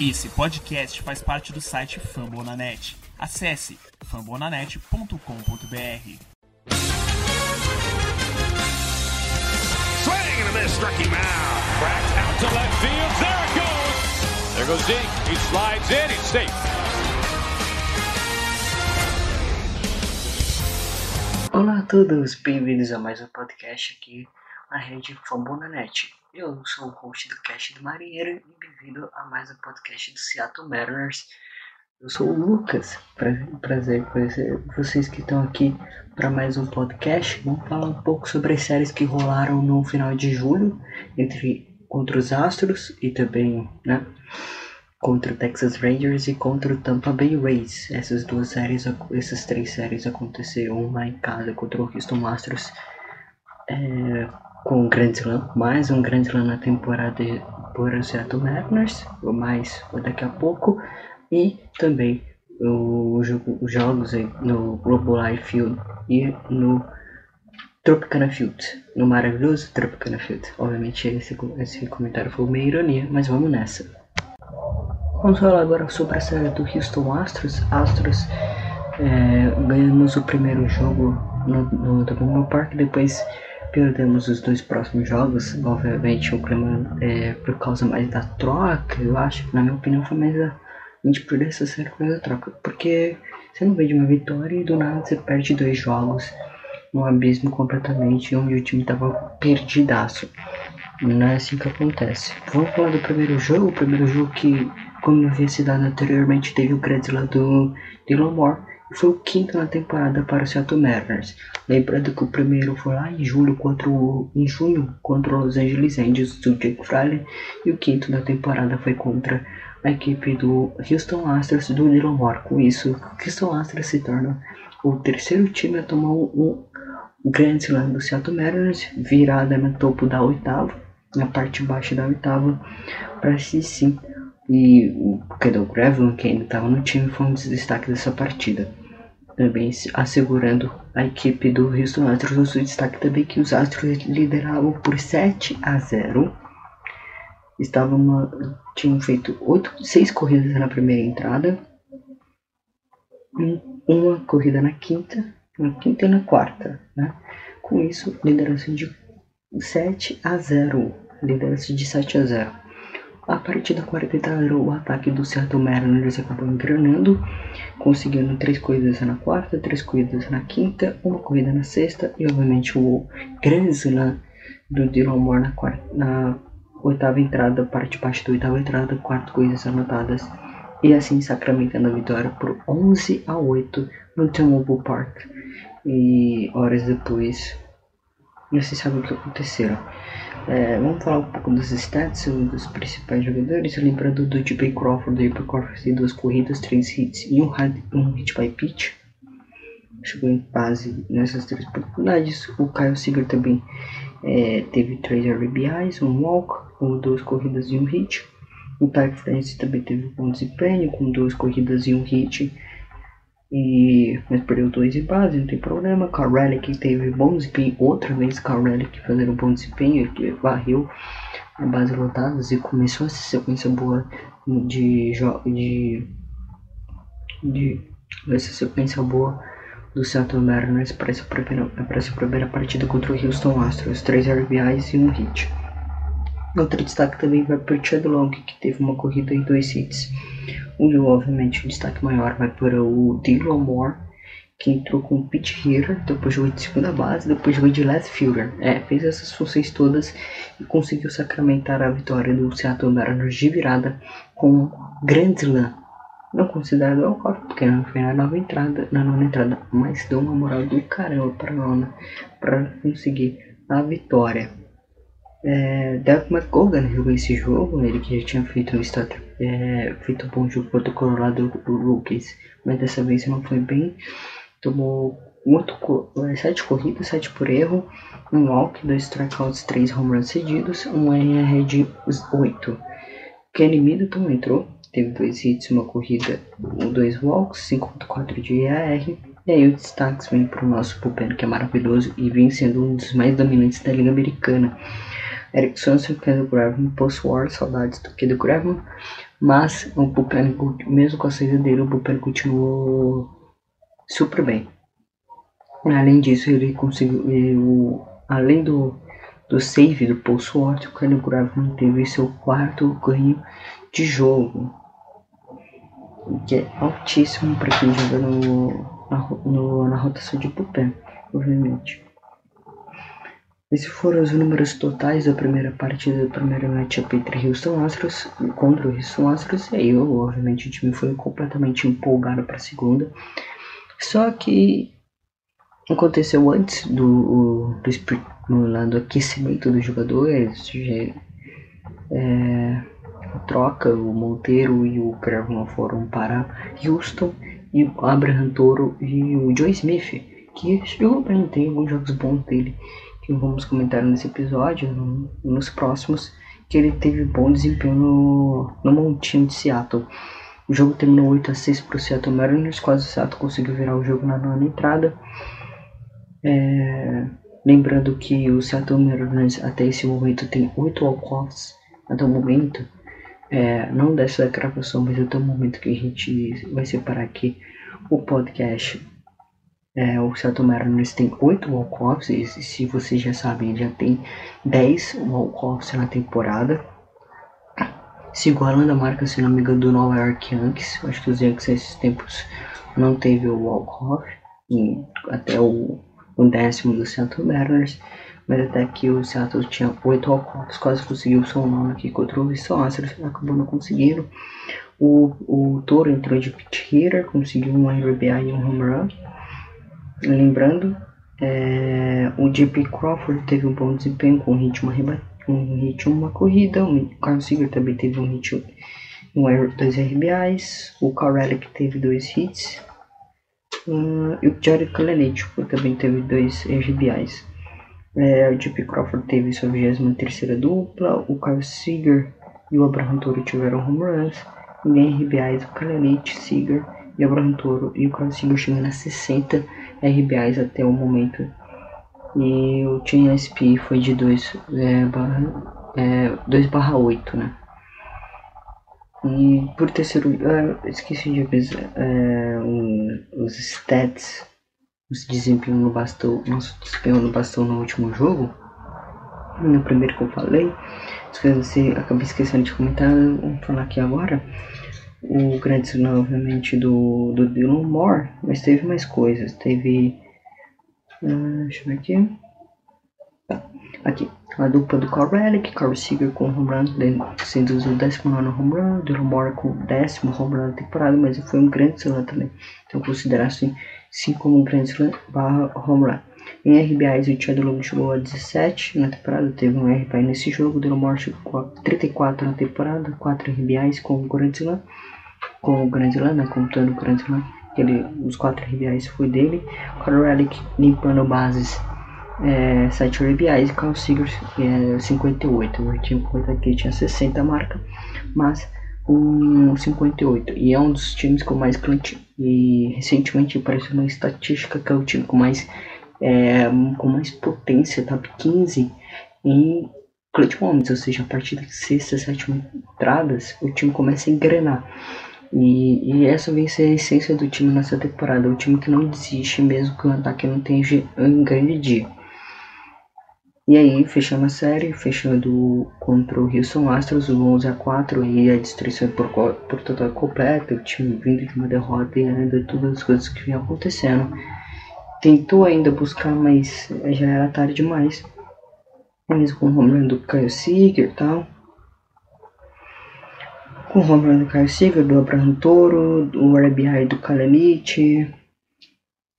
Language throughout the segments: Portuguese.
Esse podcast faz parte do site Fambonanet. Acesse fambonanet.com.br. Swing and a miss, struck him out. Cracked out to left field. There it goes. There goes Dink. He slides in. He's safe. Olá a todos, bem-vindos a mais um podcast aqui na rede Fambonanet. Eu sou o host do Cast do Marinheiro e bem-vindo a mais um podcast do Seattle Mariners. Eu sou o Lucas, prazer, conhecer vocês que estão aqui para mais um podcast. Vamos falar um pouco sobre as séries que rolaram no final de julho entre contra os Astros e também, né, contra o Texas Rangers e contra o Tampa Bay Rays. Essas duas séries, essas três séries aconteceram uma em casa contra o Houston Astros. É, com um grande slam, mais um grande slam na temporada por Seattle Mariners, ou mais daqui a pouco, e também jogo, os jogos no Global Life Field e no Tropicana Field, no maravilhoso Tropicana Field. Obviamente esse, esse comentário foi uma ironia, mas vamos nessa. Vamos falar agora sobre a série do Houston Astros. Astros é, ganhamos o primeiro jogo no, no, no Park, depois perdemos os dois próximos jogos. Obviamente, o clima é por causa mais da troca. Eu acho na minha opinião, foi mais a, gente perder essa série por causa da troca. Porque você não vê de uma vitória e do nada você perde dois jogos num abismo completamente onde o time tava perdidaço. Não é assim que acontece. Vamos falar do primeiro jogo. O primeiro jogo que, como eu havia citado anteriormente, teve o crédito lá do Dylan Moore foi o quinto na temporada para o Seattle Mariners. Lembrando que o primeiro foi lá em julho contra o, em junho contra os Los Angeles Angels do Jake Fraley e o quinto da temporada foi contra a equipe do Houston Astros do Dylan Moore. Com isso, o Houston Astros se torna o terceiro time a tomar um, um grande slam do Seattle Mariners, virada no topo da oitava, na parte baixa da oitava, para se sim e o Kendall Graveline, que ainda estava no time, foi um dos destaques dessa partida. Também assegurando a equipe do Houston Astros. O destaque também que os Astros lideravam por 7 a 0. Estavam tinham feito 8, 6 corridas na primeira entrada, uma corrida na quinta, na quinta e na quarta. Né? Com isso, liderança de 7 a 0. Liderança de 7 a 0. A partir da quarta entrada, o ataque do Seattle Mariners acabou engrenando, conseguindo três corridas na quarta, três corridas na quinta, uma corrida na sexta e, obviamente, o grande slam do Dylan Moore na, quarta, na oitava entrada, parte baixa da oitava entrada, quatro corridas anotadas e assim sacramentando a vitória por 11 a 8 no T-Mobile Park. E horas depois, não se sabe o que aconteceu. É, vamos falar um pouco dos stats dos principais jogadores. Lembrando do J.P. Crawford, J.P. Crawford tem duas corridas, três hits e um, um hit by pitch. Chegou em base nessas três oportunidades. O Kyle Seager também é, teve três RBIs, um walk, com duas corridas e um hit. O Ty France também teve bom desempenho, com duas corridas e um hit. E, mas perdeu dois em base, não tem problema. Que teve bom desempenho, outra vez que fazendo bom desempenho, que varreu a base lotadas e começou essa sequência boa de de, de essa sequência boa do Seattle Mariners para essa primeira, para essa primeira partida contra o Houston Astros, três RBIs e um hit. Outro destaque também vai para o Chad Long, que teve uma corrida e dois hits. E, obviamente, o destaque maior vai para o Dylan Moore, que entrou com pitch hitter, depois jogou de segunda base, depois jogou de left fielder. É, fez essas funções todas e conseguiu sacramentar a vitória do Seattle Mariners de virada com um grande slam. Não considerado ao corpo, porque não foi na nova entrada, na nova entrada, mas deu uma moral do caramba para a nona para conseguir a vitória. É, Derek McGogan jogou esse jogo, ele que já tinha feito um start, é, feito um bom jogo contra o Colorado Rookies, mas dessa vez não foi bem. Tomou muito, é, sete corridas, sete por erro, um walk, dois strikeouts, três home runs cedidos, um NR de 8. Kenny Middleton entrou, teve dois hits, uma corrida, dois walks, 5.4 de EAR. E aí o destaque vem para o nosso bullpen, que é maravilhoso e vem sendo um dos mais dominantes da Liga Americana. Eric Swanson, Kendall Graveman, post-war, saudades do Kendall Graveman. Mas o Bullpen, mesmo com a saída dele, o Bullpen continuou super bem. Além disso, ele conseguiu, ele, além do, do save do Swart, o Kylie Graveman teve seu quarto ganho de jogo, que é altíssimo para quem joga no, na, no, na rotação de bullpen, obviamente. Esses foram os números totais da primeira partida do primeiro matchup entre Houston Astros contra o Houston Astros. E aí, obviamente, o time foi completamente empolgado para a segunda. Só que aconteceu antes do, do, do aquecimento dos jogadores. É, troca, o Monteiro e o Craven foram para Houston e o Abraham Toro e o Joe Smith, que para tem alguns jogos bons dele que vamos comentar nesse episódio, no, nos próximos, que ele teve bom desempenho no, no montinho de Seattle. O jogo terminou 8 a 6 para o Seattle Mariners, quase o Seattle conseguiu virar o jogo na nona entrada. É, lembrando que o Seattle Mariners até esse momento tem 8 walk-offs até o momento. É, não dessa gravação, mas até o momento que a gente vai separar aqui o podcast é, o Seattle Mariners tem 8 walk-offs, e se vocês já sabem, já tem 10 walk-offs na temporada. Se igualando a marca, se não me engano, do Nova York Yankees. Acho que os Yankees esses tempos não teve o walk-off, até o, o, décimo do Seattle Mariners. Mas até que o Seattle tinha 8 walk-offs, quase conseguiu o seu nome aqui contra o Houston Astros, acabou não conseguindo. O, o Toro entrou de pitch hitter, conseguiu um RBI e um home run. Lembrando, é, o JP Crawford teve um bom desempenho com um hit, uma, um hit uma corrida. O Carl Seager também teve um hit, um, dois RBIs. O Carl Relic teve dois hits. Uh, e o Jared Kalenich também teve dois RBIs. É, o JP Crawford teve sua 23 dupla. O Carl Seager e o Abraham Toro tiveram home runs. E RBIs, o Kalenich, Seager e o Abraham Toro e o Carl Seager chegando a 60 RBIs até o momento. E o Team SP foi de 2 é, é, 2 barra 8, né? E por terceiro, ah, esqueci de avisar é, um, os stats, os desempenho no bastão, nosso desempenho no bastão no último jogo. No primeiro que eu falei, você acabei esquecendo de comentar, vamos falar aqui agora o grande sinal, obviamente, do, do Dylan Moore, mas teve mais coisas. Teve. Uh, deixa eu ver aqui. Tá. Aqui. A dupla do Carl Relic, Carl Seager com home run, sendo o 19 home run, Dylan Moore com o décimo home run da temporada, mas foi um grande slam também. Então considerar assim, sim como um grande slam barra home run. Em RBIs, o Chad Long chegou a 17 na temporada, teve um RBI nesse jogo, Dylan Moore chegou a 34 na temporada, 4 RBIs com o Grand Slam com o Grand Slam, né, contando o Grand Slam, ele, os quatro RBIs foi dele, Carl Relic limpando bases é, 7 RBIs Carl Seegers é, 58, o time aqui tinha 60 marca, mas um 58 e é um dos times com mais clutch e recentemente apareceu uma estatística que é o time com mais é, com mais potência, top 15 em clutch moments, ou seja, a partir de sexta, sétima entradas, o time começa a engrenar. E, e, essa vem ser a essência do time nessa temporada. O time que não desiste mesmo que o ataque não tenha um grande dia. E aí, fechando a série, fechando contra o Houston Astros, o 11 a 4 e a destruição por, por total completa, o time vindo de uma derrota e ainda todas as coisas que vinham acontecendo. Tentou ainda buscar, mas já era tarde demais. Mesmo com o home do Kyle Seager e tal com o home do Caio Seager, do Abraham Toro, o RBI do Kalanich.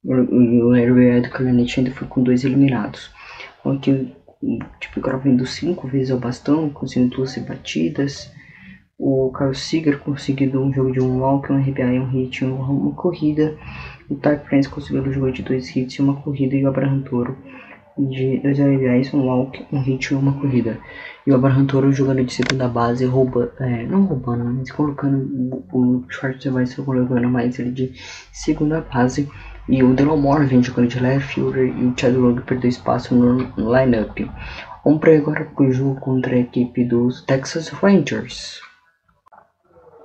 O RBI do Kalanich ainda foi com dois eliminados. Onde tipo, agora vindo cinco vezes ao bastão, conseguindo duas batidas. O Carlos Seager conseguindo um jogo de um walk, um RBI, um hit, uma, corrida. O Ty Prince conseguindo um jogo de dois hits e uma corrida. E o Abraham Toro de dois RBIs, um walk, um hit e uma corrida. E o Abraham Toro jogando de segunda base, rouba, é, não roubando, mas colocando o Schwartz vai ser colocando mais ele de segunda base. E o Delomore vem jogando de left fielder e o Chad Rogue perdeu espaço no lineup. Vamos para agora para o jogo contra a equipe dos Texas Rangers.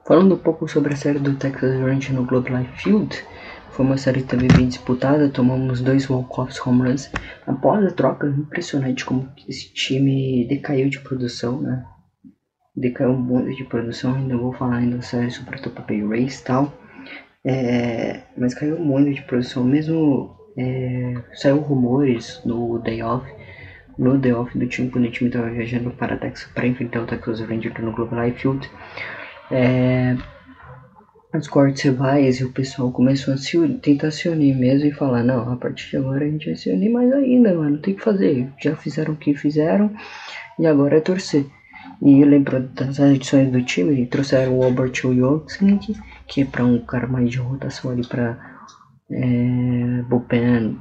Falando um pouco sobre a série do Texas Rangers no Globe Life Field, foi uma série também bem disputada, tomamos dois walk-offs home runs após a troca, impressionante como esse time decaiu de produção, né? Decaiu muito de produção, ainda vou falar ainda série sobre o Tampa Bay Rays e tal, é, mas caiu muito de produção, mesmo é, saiu rumores no day off, no day off do time, quando o time estava viajando para Texas para enfrentar o Texas Rangers no Globe Life Field, é, as cortes rivais e o pessoal começou a se tentar se unir mesmo e falar, não, a partir de agora a gente vai se unir mais ainda, mano, tem que fazer. Já fizeram o que fizeram e agora é torcer. E eu lembro das edições do time, trouxeram o Albert Wilson, que é para um cara mais de rotação ali para é, bullpen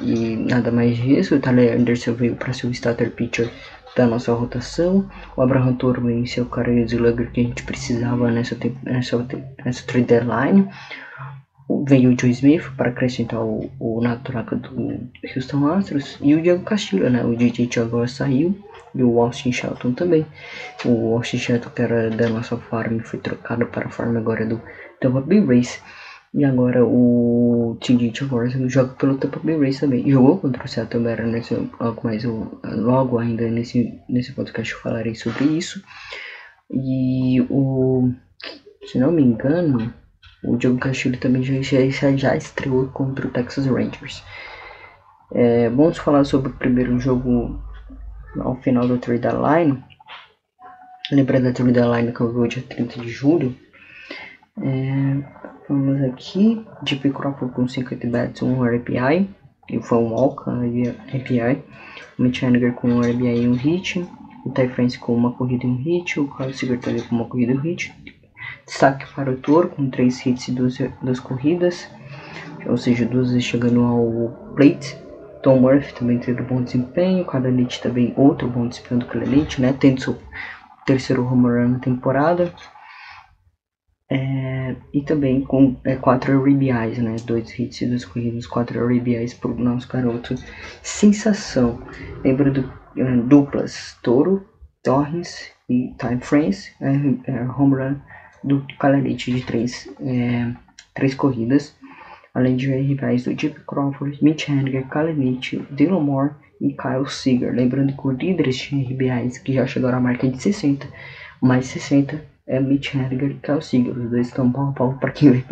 e nada mais disso. O Tyler Anderson veio para ser o starter pitcher da nossa rotação. O Abraham Toro o cara de slugger que a gente precisava nessa, nessa, nessa trade deadline. Veio o Joe Smith para acrescentar o, o na troca do Houston Astros e o Diego Castillo, né? O DJ agora saiu e o Austin Shelton também. O Austin Shelton que era da nossa farm foi trocado para a farm agora do Tampa Bay Race. E agora o TJ Tavares joga pelo Tampa Bay Rays também. Jogou contra o Seattle Mariners, mais eu, logo ainda nesse, nesse podcast eu falarei sobre isso. E o, se não me engano, o Diogo Castilho também já, já, já estreou contra o Texas Rangers. É, vamos falar sobre o primeiro jogo ao final da trade deadline. Lembra da trade deadline que eu vi dia 30 de julho? É, Vamos aqui, Deep Crawford com 50 bats, 1 RBI, e foi um walk, RBI, o Mitch Haniger com 1 RBI e um hit, o Ty France com uma corrida e um hit, o Carlos também com uma corrida e um hit. Destaque para o Toro com 3 hits e 2, 2 corridas, ou seja, duas vezes chegando ao plate. Tom Murphy também teve bom desempenho, Elite também outro bom desempenho do Elite, né? Tendo seu terceiro home run na temporada. É, e também com é, RBIs, né? Dois hits e duas corridas, quatro RBIs pro nosso garoto. Sensação. Lembra do é, duplas Toro, Torres e Time Frames. É, é, home run do Calarite de três, é, três corridas. Além de RBIs do Jeep Crawford, Mitch Henniger, Kalenich, Dylan Moore e Kyle Seager. Lembrando que o líderes de RBIs que já chegaram à marca de 60, mais 60 é Mitch Henniger e Kyle Seager. Os dois estão pau a pau para quem,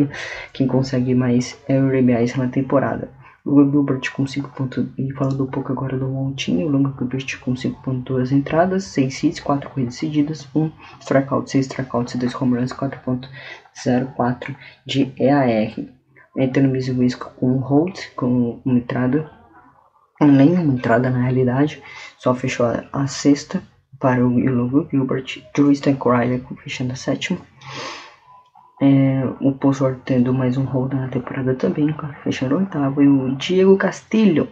quem consegue mais RBIs na temporada. O Gilbert com 5 pontos, e falando um pouco agora do Montinho, o Longo Gilbert com 5.2 entradas, 6 hits, 4 corridas seguidas, 1 strikeout, 6 strikeouts e 2 home runs, 4.04 de EAR. Anthony Mizuwisco com um hold, com uma entrada, nenhuma entrada na realidade, só fechou a, a sexta para o Logo Gilbert, Drew Stankoriley fechando a sétima. É, o Pozor tendo mais um hold na temporada também, fechando o oitavo. E o Diego Castilho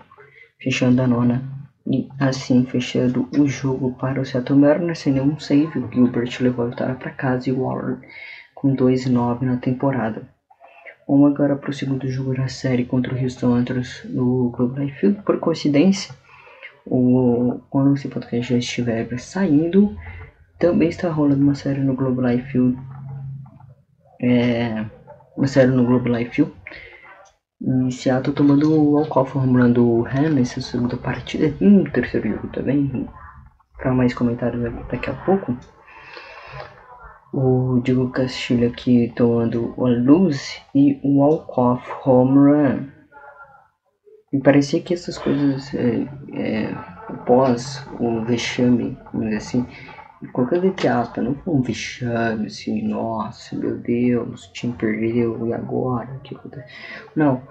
fechando a nona. E assim fechando o jogo para o Seattle Mariners sem nenhum save. O Gilbert levou a vitória para casa e o Waller com 2 e 9 na temporada. Vamos agora para o segundo jogo da série contra o Houston Astros no Globe Life Field. Por coincidência, o, quando esse podcast já estiver saindo, também está rolando uma série no Globo Life Field. É, uma série no Globo Life Field. E Seattle tomando o Alcoff formulando o Han nessa segunda partida. E no terceiro jogo também. Para mais comentários daqui a pouco. O Diego Castilho aqui tomando o luz e o Alcoff home run. Me parecia que essas coisas, é, é, após o vexame, vamos dizer assim, colocando entre aspas, não foi um vexame assim, nossa, meu Deus, o time perdeu, e agora? que acontece? Não,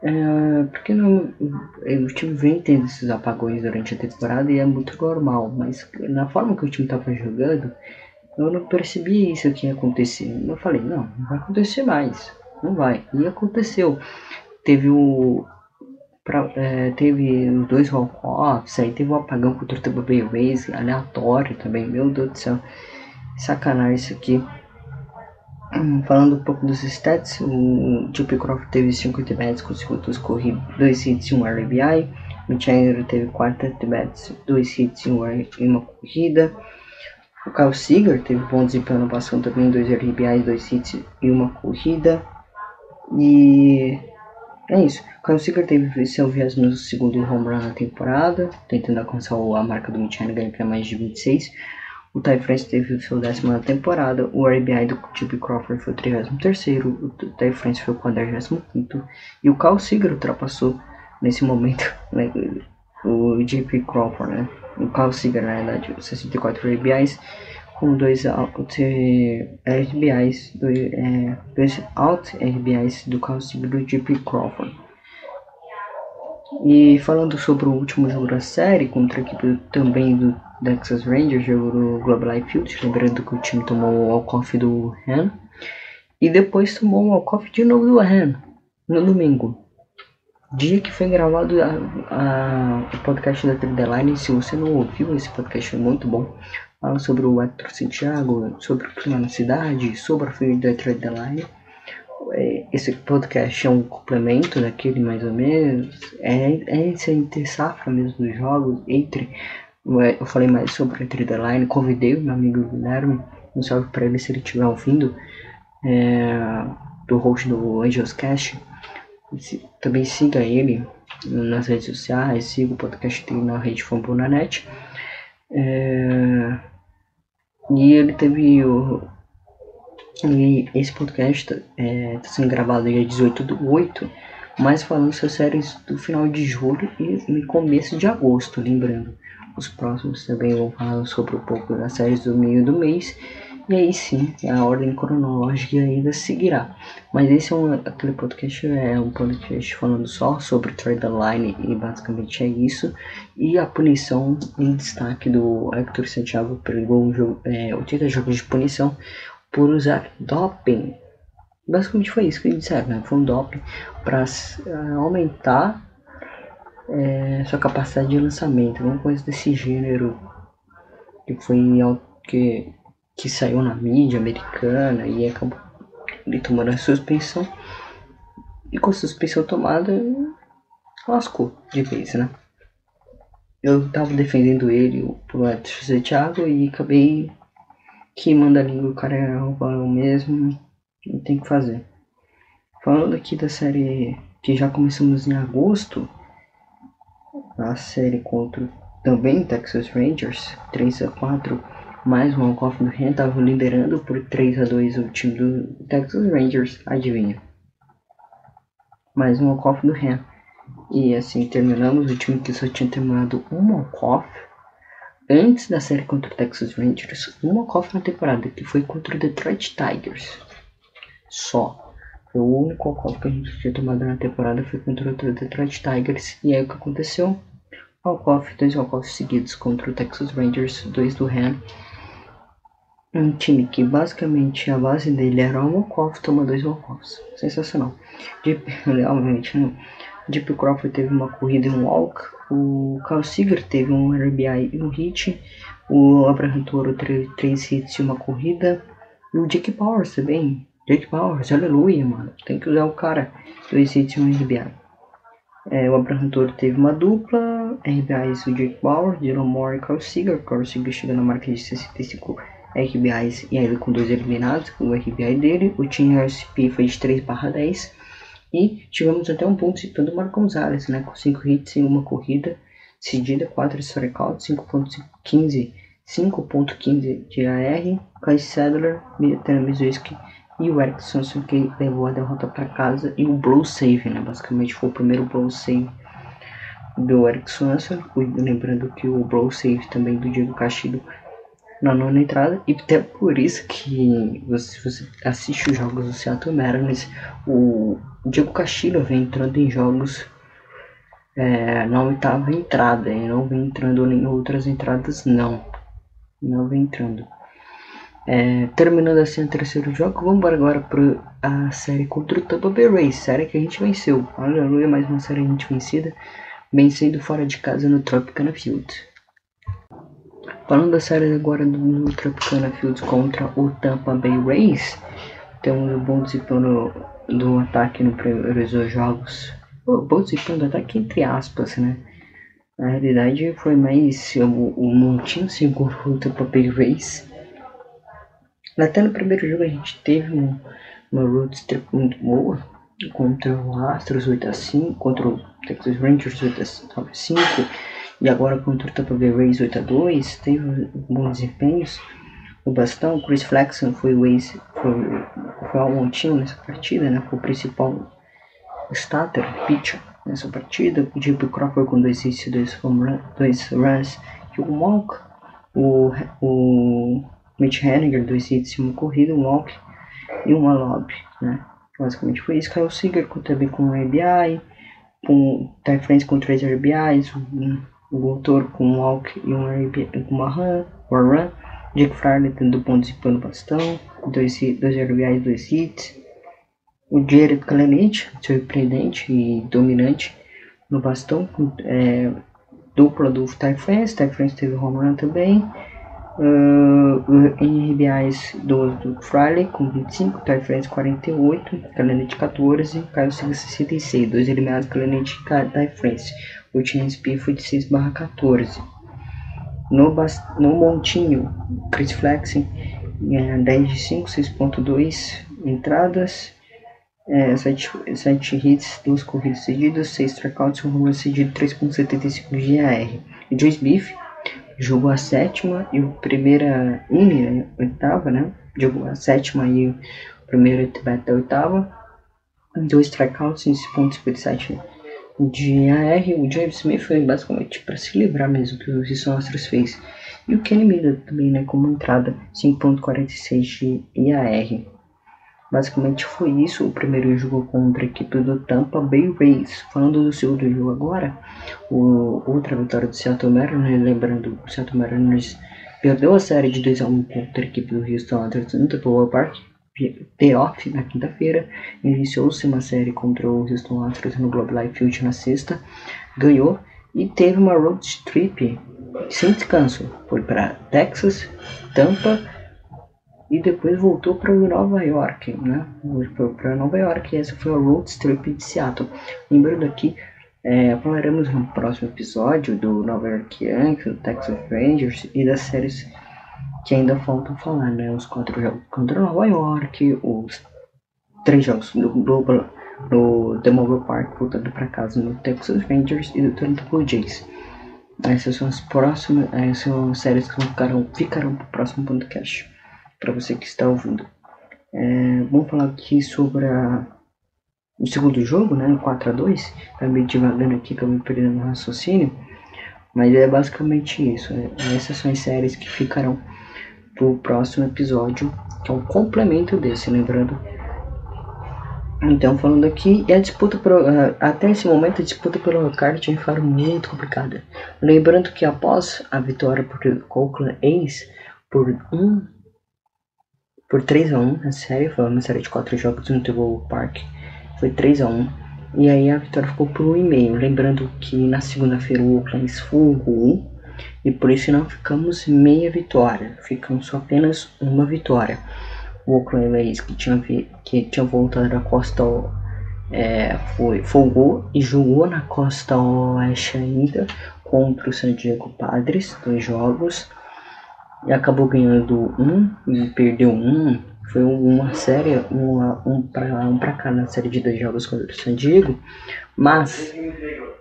é, porque não, o time vem tendo esses apagões durante a temporada e é muito normal, mas na forma que o time estava jogando, eu não percebi isso que ia acontecer. Eu falei, não, não vai acontecer mais, não vai. E aconteceu. Teve o, Pra, é, teve os dois walk-offs, aí teve um apagão contra o Tampa Bay Rays, aleatório também, meu Deus do céu, sacanagem isso aqui. Hum, falando um pouco dos stats, o Chip Croft teve 50 bats, conseguiu duas corridas, 2 hits e um RBI. O Chandler teve 4 bats, 2 hits e uma corrida. O Kyle Seager teve bom desempenho no passado também, dois RBIs, dois hits e uma corrida. E é isso. Kyle Seager teve seu no segundo home run na temporada, tentando alcançar a marca do Mitch Hanigan, que é mais de 26. O Ty France teve o seu décimo na temporada, o RBI do Chip Crawford foi o 33 o Ty France foi o 45 e o Kyle Seager ultrapassou nesse momento né, o JP Crawford, né? O Kyle Seager, na verdade, 64 RBIs com dois RBIs, dois, é, dois out RBIs do Seager do JP Crawford. E falando sobre o último jogo da série contra a equipe também do Texas Rangers, jogo do Globe Life Field, lembrando que o time tomou o walk-off do Han e depois tomou o walk-off de novo do Han no domingo. Dia que foi gravado a, a, o podcast da Trideline, se você não ouviu, esse podcast é muito bom. Fala sobre o Hector Santiago, sobre o clima na cidade, sobre a filha da. É, esse podcast é um complemento daquele mais ou menos. É, é esse entre safra mesmo dos jogos, entre. Eu falei mais sobre a Trideline, convidei o meu amigo Guilherme, um salve para ele se ele estiver ouvindo, é, do host do Angels Cast também siga ele nas redes sociais, siga o podcast dele na rede Fambonanet. É, e ele teve o. E esse podcast é, tá sendo gravado dia 18 do 8, mas falando sobre séries do final de julho e no começo de agosto, lembrando. Os próximos também vão falar sobre um pouco das séries do meio do mês e aí sim, a ordem cronológica ainda seguirá. Mas esse é um, aquele podcast, é um podcast falando só sobre trade line e basicamente é isso. E a punição em destaque do Hector Santiago pegou um jogo, é, 80 jogos de punição por usar doping. Basicamente foi isso que eles disseram, né? Foi um doping para uh, aumentar é, sua capacidade de lançamento, alguma coisa desse gênero que foi que que saiu na mídia americana e acabou ele tomando a suspensão. E com a suspensão tomada, lascou de vez, né? Eu tava defendendo ele pro Edson Thiago e acabei queimando a língua, o cara é o mesmo, não tem que fazer. Falando aqui da série que já começamos em agosto, a série contra também Texas Rangers, 3 a 4 mais um walk-off do Ren estava liderando por 3 a 2 o time do Texas Rangers, adivinha? Mais um walk-off do Ren. E assim terminamos o time que só tinha terminado um walk-off antes da série contra o Texas Rangers, um walk-off na temporada, que foi contra o Detroit Tigers. Só. Foi o único walk-off que a gente tinha tomado na temporada foi contra o Detroit Tigers. E aí o que aconteceu? Walk-off, dois walk-offs seguidos contra o Texas Rangers, dois do Ren um time que basicamente a base dele era o walk-off, toma dois walk-offs. Sensacional. Deep, obviamente não. Deep Crawford teve uma corrida e um walk. O Carl Seager teve um RBI e um hit. O Abraham Toro teve três hits e uma corrida. E o Jake Powers também. Jake Powers, aleluia, mano. Tem que usar o cara. Dois hits e um RBI. É, o Abraham Toro teve uma dupla. RBIs o Jake Powers, Dylan Moore e Carl Seager. Carl Seager chega na marca de 65 RBIs e ele com dois eliminados, o RBI dele, o Team RSP foi de 3 barra 10 e tivemos até um ponto citando o Marco Gonzalez, né, com 5 hits em uma corrida cedida, 4 strikeouts, 5.15 5.15 de AR, Kai Sadler, Mitan Mizuski e o Eric Swanson que levou a derrota para casa e o blow save, né, basicamente foi o primeiro blow save do Eric Swanson, lembrando que o blow save também do Diego Castillo na nona entrada. E até por isso que você, você assiste os jogos do Seattle Mariners, o Diego Castillo vem entrando em jogos é, na oitava entrada. E não vem entrando em outras entradas, não. Não vem entrando. É, terminando assim o terceiro jogo, vamos agora para a série contra o Tampa Bay Rays, série que a gente venceu. Aleluia, mais uma série a gente vencida, vencendo fora de casa no Tropicana Field. Falando da série agora do Tropicana Fields contra o Tampa Bay Rays, temos um bom desempenho do ataque no primeiros dois jogos. O bom desempenho do ataque entre aspas, né? Na realidade foi mais o, o montinho seguro do Tampa Bay Rays Até no primeiro jogo a gente teve uma, uma road trip muito boa contra o Astros 8x5, contra o Texas Rangers 8x5 e agora contra o Tampa Bay Rays 8x2. Teve bons desempenhos. O bastão, Chris Flexon foi o ex, foi, foi o montinho nessa partida, né? Foi o principal starter, pitcher nessa partida. O Jimmy Crawford com dois hits, dois, run, dois runs e um walk. O, o Mitch Henniger, dois hits e uma corrida, um walk e uma lob, né? Basicamente foi isso. Kyle Seager também com um RBI, com Ty France com três RBIs, um, o autor com um walk e um uma run. Jake Fryer tendo pontos e pano bastão, dois, dois RBIs, dois hits. O Jared Clement, surpreendente e dominante no bastão, é, dupla do Ty France, Ty France teve home run também. Uh, em RBIs do, do Fraley com 25, Ty France 48, Clenete 14, Caio Silva 66, dois eliminados Clenete e Ty France. O TNSP foi de 6 barra 14. No, no Montinho, Chris Flexing é, 10 de 5, 6.2 entradas, é, 7, 7 hits, 2 corridas cedidas, 6 strikeouts, um home cedido, 3.75 de AR. E Joyce Beef jogou a sétima e o primeira inning, né, oitava, né? Jogou a sétima e o primeiro at da oitava. Dois strikeouts, 5.57 de AR. O James Smith foi basicamente para se livrar mesmo que o Houston Astros fez. E o Kenny Miller também, né, como entrada, 5.46 de IAR. Basicamente foi isso o primeiro jogo contra a equipe do Tampa Bay Rays. Falando do segundo jogo agora, o, outra vitória do Seattle Mariners, lembrando o Seattle Mariners perdeu a série de 2 a 1 contra a equipe do Houston Astros no Temple Park, off na quinta-feira, iniciou-se uma série contra o Houston Astros no Globe Life Field na sexta, ganhou e teve uma road trip sem descanso. Foi para Texas, Tampa e depois voltou para Nova York, né? Para Nova York e essa foi a road trip de Seattle. Lembrando aqui, é, falaremos no próximo episódio do Nova York Yankees, do Texas Rangers e das séries que ainda faltam falar, né? Os quatro jogos contra Nova York, os três jogos do Global no The Mobile Park voltando para casa no Texas Rangers e do Toronto Blue Jays. Essas são as próximas, essas são as séries que ficarão, ficarão para o próximo podcast para você que está ouvindo. É, vamos falar aqui sobre a, o segundo jogo, né? 4 a 2 Tá meio devagando aqui me perdendo no raciocínio. Mas é basicamente isso. Né? Essas são as séries que ficarão para o próximo episódio, que é um complemento desse, lembrando. Então, falando aqui, e a disputa por, uh, até esse momento, a disputa pelo card tinha ficado muito complicada. Lembrando que após a vitória por Oakland A's por um por 3 a 1 na série, foi uma série de 4 jogos no Tebow Park, foi 3 a 1 e aí a vitória ficou por 1,5. Lembrando que na segunda-feira o Oakland folgou e por isso não ficamos meia vitória, ficamos apenas uma vitória. O Oakland A's que tinha, que tinha voltado da costa é, foi, folgou e jogou na costa oeste ainda contra o San Diego Padres, dois jogos e acabou ganhando um e perdeu um. Foi uma série, uma, um para um pra cá na série de dois jogos contra o San Diego. Mas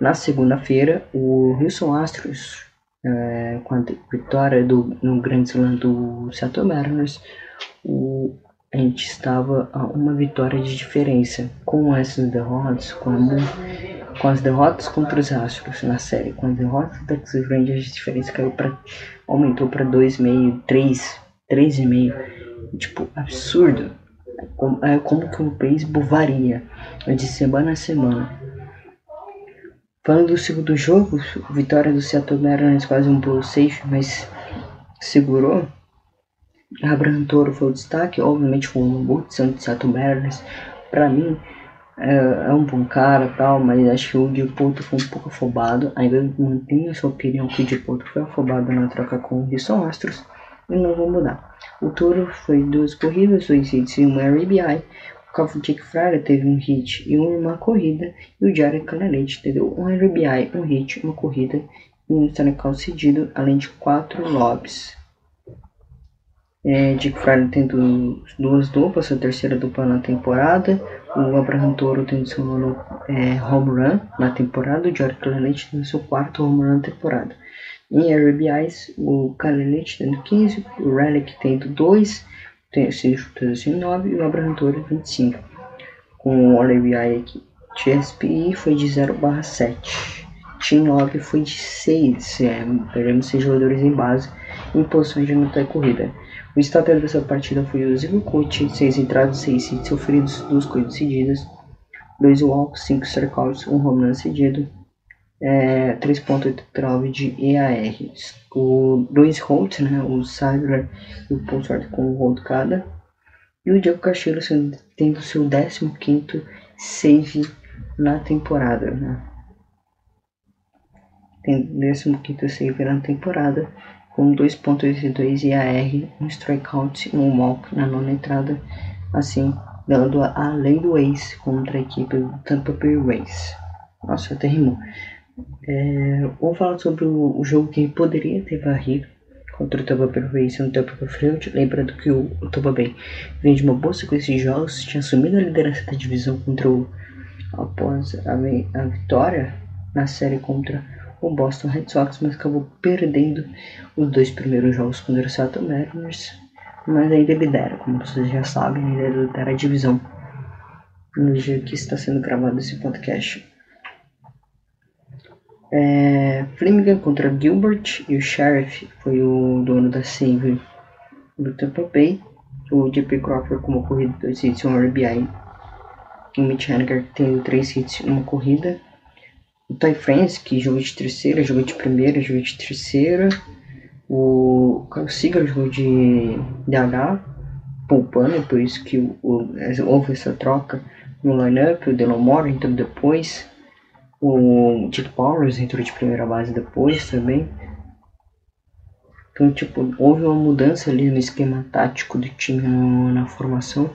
na segunda-feira, o Houston Astros, é, com a vitória do, no Grande Slam do Seattle Mariners, o, a gente estava a uma vitória de diferença. Com essas derrotas, com, a, com as derrotas contra os Astros na série, com as derrotas do Texas Rangers, a diferença caiu para aumentou para 2,5, 3, 3,5. Tipo, absurdo. É como, é como que o beisebol varia de semana a semana. Falando do segundo jogo, vitória do Seattle Mariners quase um blow safe, mas segurou. Abraham Toro foi o destaque, obviamente uma boa decisão de Seattle Mariners. Pra mim, é, é, um bom cara tal, mas acho que o Dipoto foi um pouco afobado. Ainda mantenho essa opinião que o Dipoto foi afobado na troca com o Houston Astros e não vou mudar. O Toro foi duas corridas, dois hits e uma RBI. Calvin Fryer teve um hit e uma corrida. E o Jared Canalete teve um RBI, um hit, uma corrida e um strikeout cedido, além de quatro lobs. É, Dick Fraley tendo duas duplas, sua terceira dupla na temporada. O Abraham Toro tendo seu nono é, home run na temporada. O George Clemente tendo seu quarto home run na temporada. Em RBIs, o Clemente tendo 15, o Relic tendo 2, tem, se chutando 9 e o Abraham Toro 25. Com o RBI aqui, TSPI foi de 0 barra 7. Team 9 foi de 6, é, perdemos 6 jogadores em base em posições de luta e corrida. O starter dessa partida foi o Zico Coach, 6 entradas, 6 hits sofridos, 2 corridas cedidas, 2 walks, 5 strikeouts, 1 um home run cedido, é, 3.89 de EAR. O 2 holds, né, o Cyber e o Pulsar com um hold cada. E o Diego Castilho tendo seu 15 save na temporada. Né? Tem 15 save na temporada com 2.82 IAR, um strikeout e um walk na nona entrada, assim dando a lei do ace contra a equipe do Tampa Bay Rays. Nossa, até rimou. É, vamos falar sobre o, o, jogo que poderia ter varrido contra o Tampa Bay Rays no Bay Field. Lembrando que o, o Tampa Bay vem de uma boa sequência de jogos, tinha assumido a liderança da divisão contra o após a, a vitória na série contra o Boston Red Sox, mas acabou perdendo os dois primeiros jogos contra o Seattle Mariners, mas ainda lidera, como vocês já sabem, ainda lidera a divisão no dia que está sendo gravado esse podcast. É, Flanagan contra Gilbert e o Sheriff foi o dono da save do Tampa Bay. O JP Crawford com uma corrida, dois hits e um RBI. O Mitch Haniger tendo três hits e uma corrida. O Ty France, que jogou de terceira, jogou de primeira, jogou de terceira. O Carl Seager jogou de DH, poupando, por isso que o, o, houve essa troca no lineup. O Delomore entrou depois. O Tito Powers entrou de primeira base depois também. Então, tipo, houve uma mudança ali no esquema tático do time na formação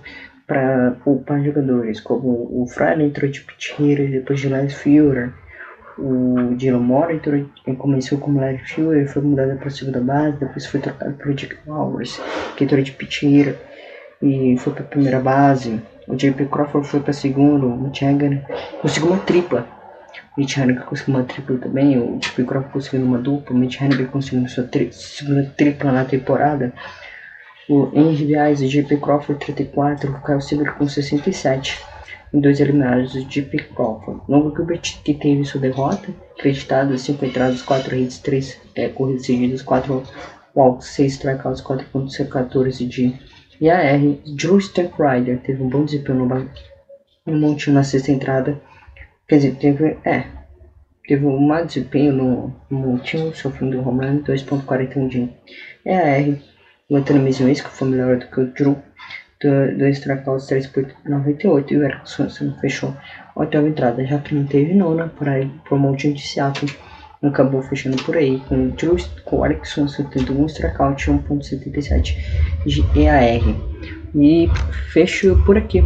para poupar jogadores, como o Friday entrou de pitcher depois de Lance Fielder o Dylan Moore entrou, começou como left fielder, foi mudado para segunda base, depois foi trocado para o Dick Powers, que entrou de pitcher e foi para primeira base. O JP Crawford foi para a segunda, o Mitch conseguiu uma tripla. O Haniger conseguiu uma tripla também, o JP Crawford conseguiu uma dupla, o Mitch Haniger conseguiu sua tri segunda tripla na temporada. O Henry Viais, o JP Crawford 34, o Kyle Seager com 67 em dois eliminados de Deep Crawford. Longo Gilbert, que teve sua derrota, acreditado 5 entradas, 4 hits, 3 é, corridas seguidas, 4 walks, 6 strikeouts, 4.14 de IAR. Drew Rider teve um bom desempenho no, no montinho na sexta entrada. Quer dizer, teve, é, teve um mau desempenho no, no montinho, sofrendo um home run, 2.41 de IAR. O Anthony Mizuenski foi melhor do que o Drew dois strikeouts 3 por 98 e o Eric Swanson fechou a oitava entrada, já que não teve nona para ir para o monte de Seattle. Acabou fechando por aí com o, Drew, com o Alex Swanson tendo um strikeout e 1.77 de EAR. E fechou por aqui.